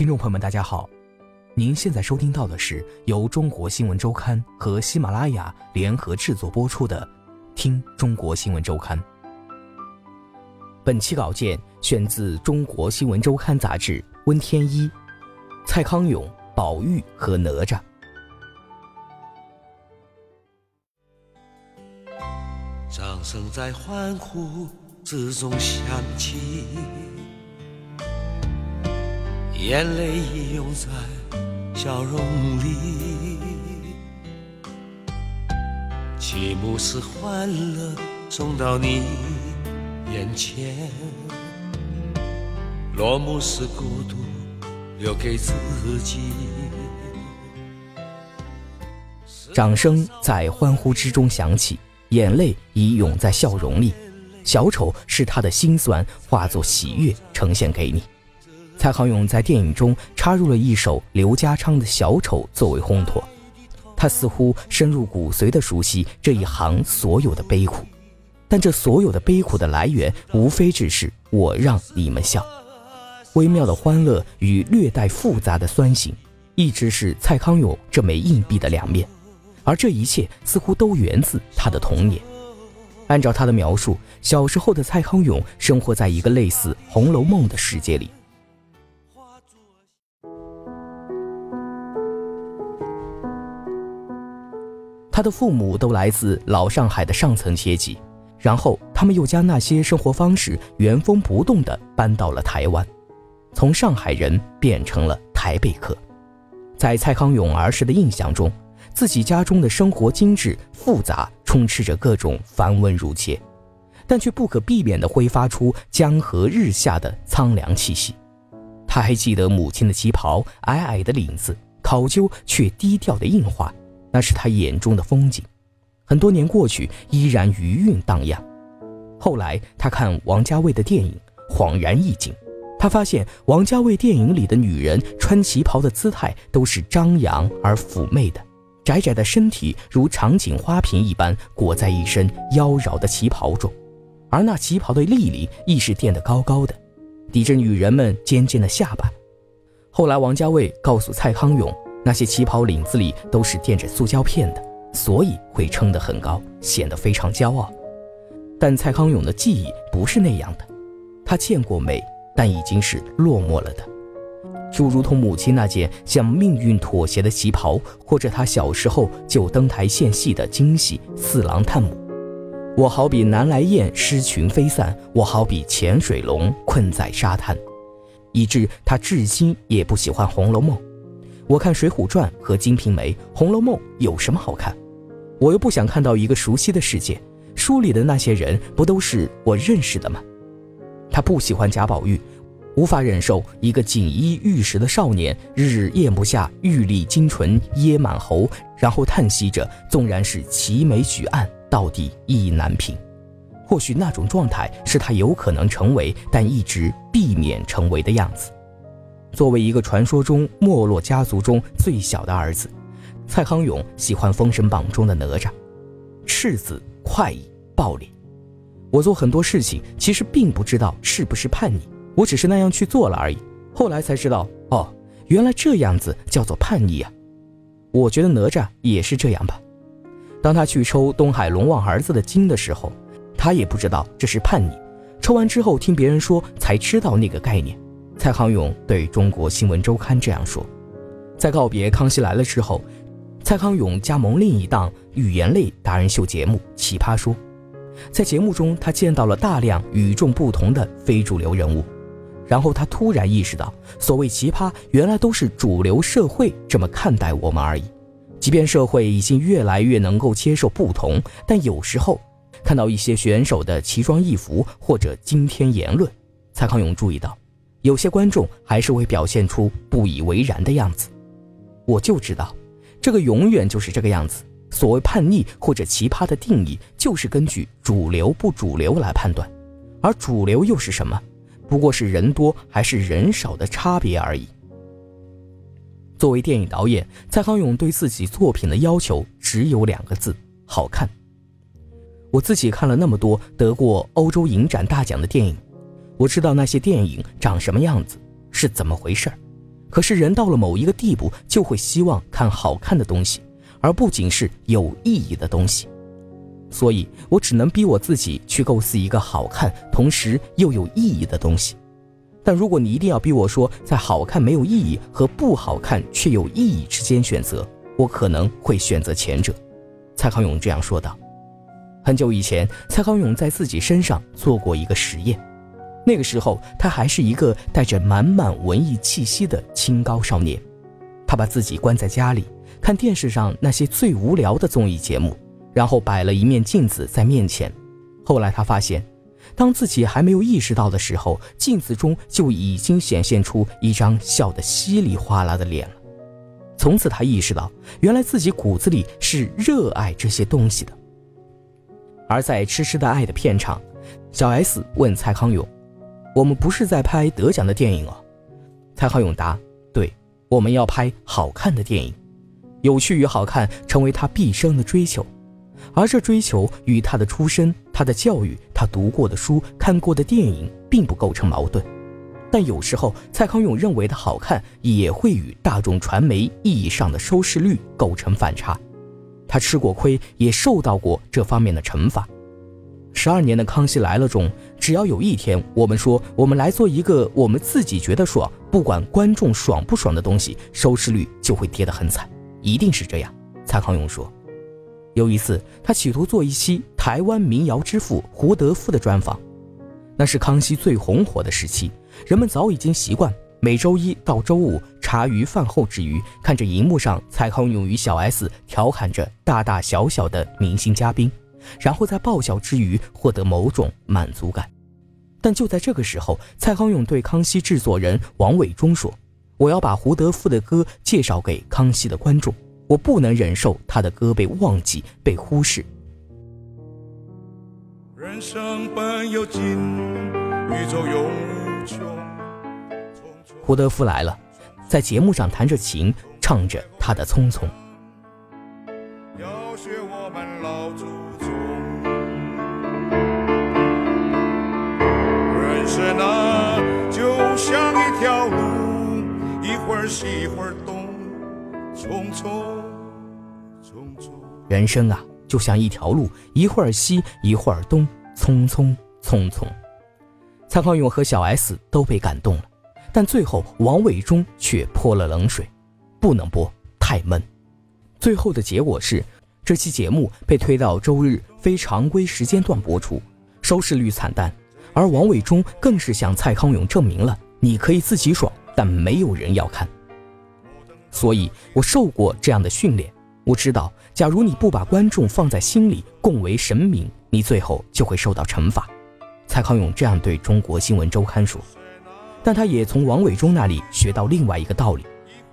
听众朋友们，大家好，您现在收听到的是由中国新闻周刊和喜马拉雅联合制作播出的《听中国新闻周刊》。本期稿件选自《中国新闻周刊》杂志温天一，蔡康永、宝玉和哪吒。掌声在欢呼之中响起。眼泪已涌在笑容里，起幕是欢乐送到你眼前，落幕是孤独留给自己。掌声在欢呼之中响起，眼泪已涌在笑容里，小丑是他的心酸化作喜悦呈现给你。蔡康永在电影中插入了一首刘家昌的小丑作为烘托，他似乎深入骨髓地熟悉这一行所有的悲苦，但这所有的悲苦的来源，无非只是我让你们笑。微妙的欢乐与略带复杂的酸醒，一直是蔡康永这枚硬币的两面，而这一切似乎都源自他的童年。按照他的描述，小时候的蔡康永生活在一个类似《红楼梦》的世界里。他的父母都来自老上海的上层阶级，然后他们又将那些生活方式原封不动地搬到了台湾，从上海人变成了台北客。在蔡康永儿时的印象中，自己家中的生活精致复杂，充斥着各种繁文缛节，但却不可避免地挥发出江河日下的苍凉气息。他还记得母亲的旗袍，矮矮的领子，考究却低调的印花。那是他眼中的风景，很多年过去，依然余韵荡漾。后来他看王家卫的电影，恍然一惊，他发现王家卫电影里的女人穿旗袍的姿态都是张扬而妩媚的，窄窄的身体如长颈花瓶一般裹在一身妖娆的旗袍中，而那旗袍的立领亦是垫得高高的，抵着女人们尖尖的下巴。后来王家卫告诉蔡康永。那些旗袍领子里都是垫着塑胶片的，所以会撑得很高，显得非常骄傲。但蔡康永的记忆不是那样的，他见过美，但已经是落寞了的。就如同母亲那件向命运妥协的旗袍，或者他小时候就登台献戏的京戏《四郎探母》。我好比南来雁失群飞散，我好比潜水龙困在沙滩，以致他至今也不喜欢《红楼梦》。我看《水浒传》和《金瓶梅》《红楼梦》有什么好看？我又不想看到一个熟悉的世界，书里的那些人不都是我认识的吗？他不喜欢贾宝玉，无法忍受一个锦衣玉食的少年日日咽不下玉粒金唇噎满喉，然后叹息着，纵然是齐眉举案，到底意难平。或许那种状态是他有可能成为，但一直避免成为的样子。作为一个传说中没落家族中最小的儿子，蔡康永喜欢《封神榜》中的哪吒，赤子、快意、暴力。我做很多事情，其实并不知道是不是叛逆，我只是那样去做了而已。后来才知道，哦，原来这样子叫做叛逆啊！我觉得哪吒也是这样吧。当他去抽东海龙王儿子的筋的时候，他也不知道这是叛逆，抽完之后听别人说才知道那个概念。蔡康永对中国新闻周刊这样说：“在告别《康熙来了》之后，蔡康永加盟另一档语言类达人秀节目《奇葩说》。在节目中，他见到了大量与众不同的非主流人物，然后他突然意识到，所谓奇葩，原来都是主流社会这么看待我们而已。即便社会已经越来越能够接受不同，但有时候看到一些选手的奇装异服或者惊天言论，蔡康永注意到。”有些观众还是会表现出不以为然的样子。我就知道，这个永远就是这个样子。所谓叛逆或者奇葩的定义，就是根据主流不主流来判断，而主流又是什么？不过是人多还是人少的差别而已。作为电影导演，蔡康永对自己作品的要求只有两个字：好看。我自己看了那么多得过欧洲影展大奖的电影，我知道那些电影长什么样子，是怎么回事儿。可是人到了某一个地步，就会希望看好看的东西。而不仅是有意义的东西，所以我只能逼我自己去构思一个好看同时又有意义的东西。但如果你一定要逼我说在好看没有意义和不好看却有意义之间选择，我可能会选择前者。蔡康永这样说道。很久以前，蔡康永在自己身上做过一个实验，那个时候他还是一个带着满满文艺气息的清高少年，他把自己关在家里。看电视上那些最无聊的综艺节目，然后摆了一面镜子在面前。后来他发现，当自己还没有意识到的时候，镜子中就已经显现出一张笑得稀里哗啦的脸了。从此他意识到，原来自己骨子里是热爱这些东西的。而在《痴痴的爱》的片场，小 S 问蔡康永：“我们不是在拍得奖的电影哦？”蔡康永答：“对，我们要拍好看的电影。”有趣与好看成为他毕生的追求，而这追求与他的出身、他的教育、他读过的书、看过的电影并不构成矛盾。但有时候，蔡康永认为的好看也会与大众传媒意义上的收视率构成反差。他吃过亏，也受到过这方面的惩罚。十二年的《康熙来了》中，只要有一天我们说我们来做一个我们自己觉得爽，不管观众爽不爽的东西，收视率就会跌得很惨。一定是这样，蔡康永说。有一次，他企图做一期台湾民谣之父胡德夫的专访，那是康熙最红火的时期，人们早已经习惯每周一到周五茶余饭后之余，看着荧幕上蔡康永与小 S 调侃着大大小小的明星嘉宾，然后在爆笑之余获得某种满足感。但就在这个时候，蔡康永对康熙制作人王伟忠说。我要把胡德夫的歌介绍给康熙的观众，我不能忍受他的歌被忘记、被忽视。人生本有尽，宇宙永无穷。胡德夫来了，在节目上弹着琴，唱着他的匆匆。是那，就像一条路。一会儿西一会儿东，匆匆匆匆。人生啊，就像一条路，一会儿西一会儿东，匆匆匆匆。蔡康永和小 S 都被感动了，但最后王伟忠却泼了冷水，不能播，太闷。最后的结果是，这期节目被推到周日非常规时间段播出，收视率惨淡。而王伟忠更是向蔡康永证明了，你可以自己爽。但没有人要看，所以我受过这样的训练。我知道，假如你不把观众放在心里，共为神明，你最后就会受到惩罚。蔡康永这样对中国新闻周刊说。但他也从王伟忠那里学到另外一个道理：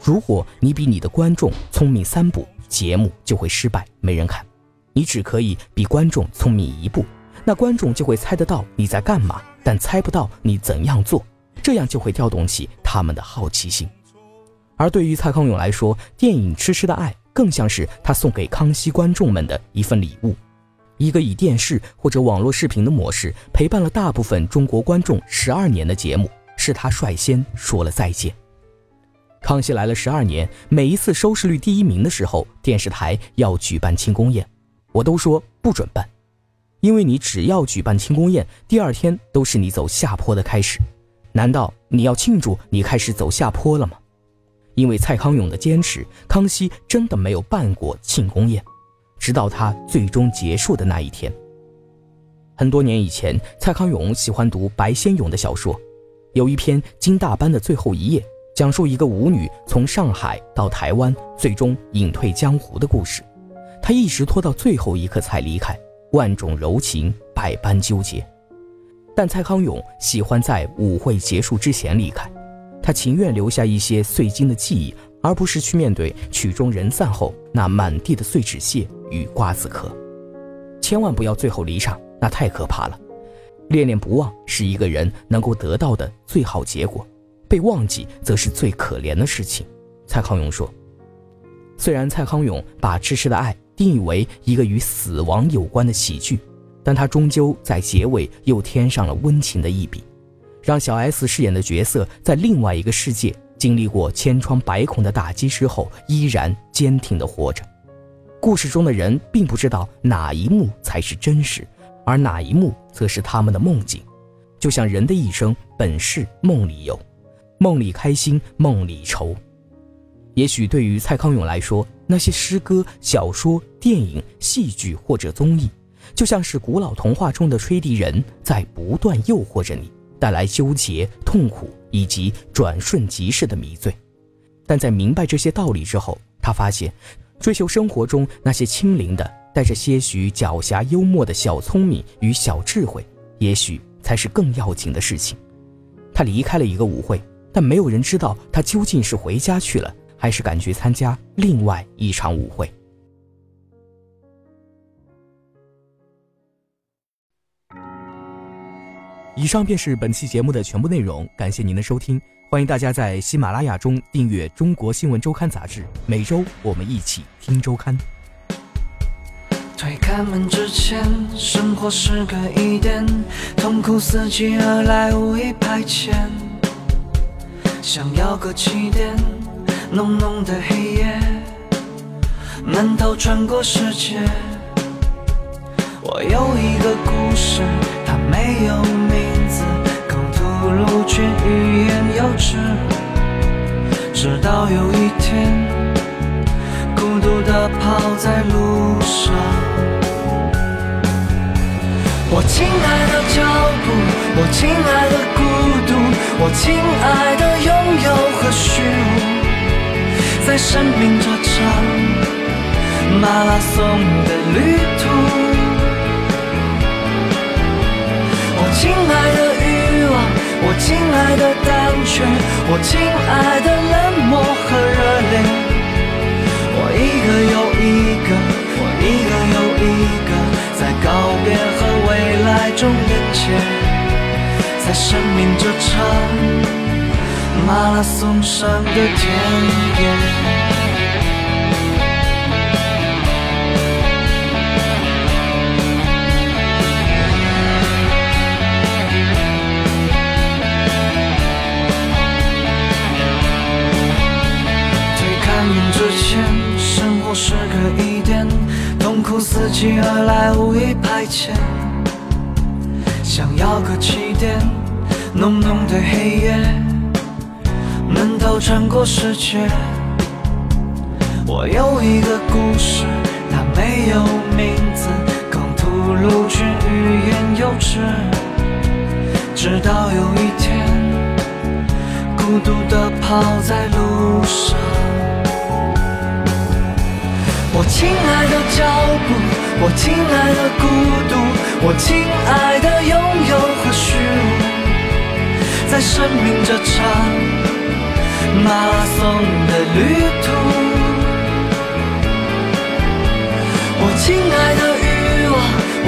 如果你比你的观众聪明三步，节目就会失败，没人看。你只可以比观众聪明一步，那观众就会猜得到你在干嘛，但猜不到你怎样做。这样就会调动起他们的好奇心，而对于蔡康永来说，电影《痴痴的爱》更像是他送给康熙观众们的一份礼物，一个以电视或者网络视频的模式陪伴了大部分中国观众十二年的节目，是他率先说了再见。康熙来了十二年，每一次收视率第一名的时候，电视台要举办庆功宴，我都说不准办，因为你只要举办庆功宴，第二天都是你走下坡的开始。难道你要庆祝你开始走下坡了吗？因为蔡康永的坚持，康熙真的没有办过庆功宴，直到他最终结束的那一天。很多年以前，蔡康永喜欢读白先勇的小说，有一篇《金大班的最后一夜》，讲述一个舞女从上海到台湾，最终隐退江湖的故事。他一直拖到最后一刻才离开，万种柔情，百般纠结。但蔡康永喜欢在舞会结束之前离开，他情愿留下一些碎金的记忆，而不是去面对曲终人散后那满地的碎纸屑与瓜子壳。千万不要最后离场，那太可怕了。恋恋不忘是一个人能够得到的最好结果，被忘记则是最可怜的事情。蔡康永说。虽然蔡康永把《痴痴的爱》定义为一个与死亡有关的喜剧，但他终究在结尾又添上了温情的一笔，让小 S 饰演的角色在另外一个世界经历过千疮百孔的打击之后，依然坚挺地活着。故事中的人并不知道哪一幕才是真实，而哪一幕则是他们的梦境。就像人的一生本是梦里有，梦里开心，梦里愁。也许对于蔡康永来说，那些诗歌、小说、电影、戏剧或者综艺，就像是古老童话中的吹笛人，在不断诱惑着你，带来纠结、痛苦以及转瞬即逝的迷醉。但在明白这些道理之后，他发现，追求生活中那些清灵的、带着些许狡黠幽默的小聪明与小智慧，也许才是更要紧的事情。他离开了一个舞会，但没有人知道他究竟是回家去了。还是赶去参加另外一场舞会。以上便是本期节目的全部内容，感谢您的收听，欢迎大家在喜马拉雅中订阅《中国新闻周刊》杂志，每周我们一起听周刊。推开门之前，生活是个疑点，痛苦伺机而来，无意排遣，想要个起点。浓浓的黑夜，闷头穿过世界。我有一个故事，它没有名字，口吐露却欲言又止。直到有一天，孤独地跑在路上。我亲爱的脚步，我亲爱的孤独，我亲爱的拥有和虚无。在生命这场马拉松的旅途，我亲爱的欲望，我亲爱的胆怯，我亲爱的冷漠和热烈，我一个又一个，我一个又一个，在告别和未来中连接，在生命这场。马拉松上的田野，推开门之前，生活是个疑点，痛苦伺机而来，无意排遣，想要个起点，浓浓的黑夜。穿过世界，我有一个故事，它没有名字，刚吐露却欲言又止。直到有一天，孤独地跑在路上。我亲爱的脚步，我亲爱的孤独，我亲爱的拥有和虚无，在生命这场。马拉松的旅途，我亲爱的欲望，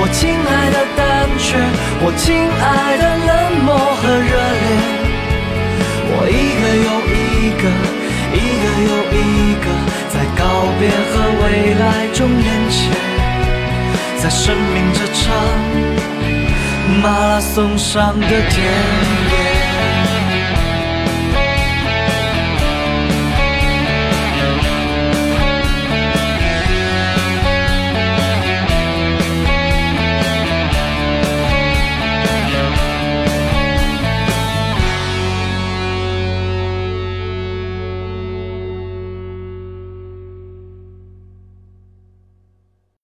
我亲爱的胆怯，我亲爱的冷漠和热烈，我一个又一个，一个又一个，在告别和未来中连接，在生命这场马拉松上的田野。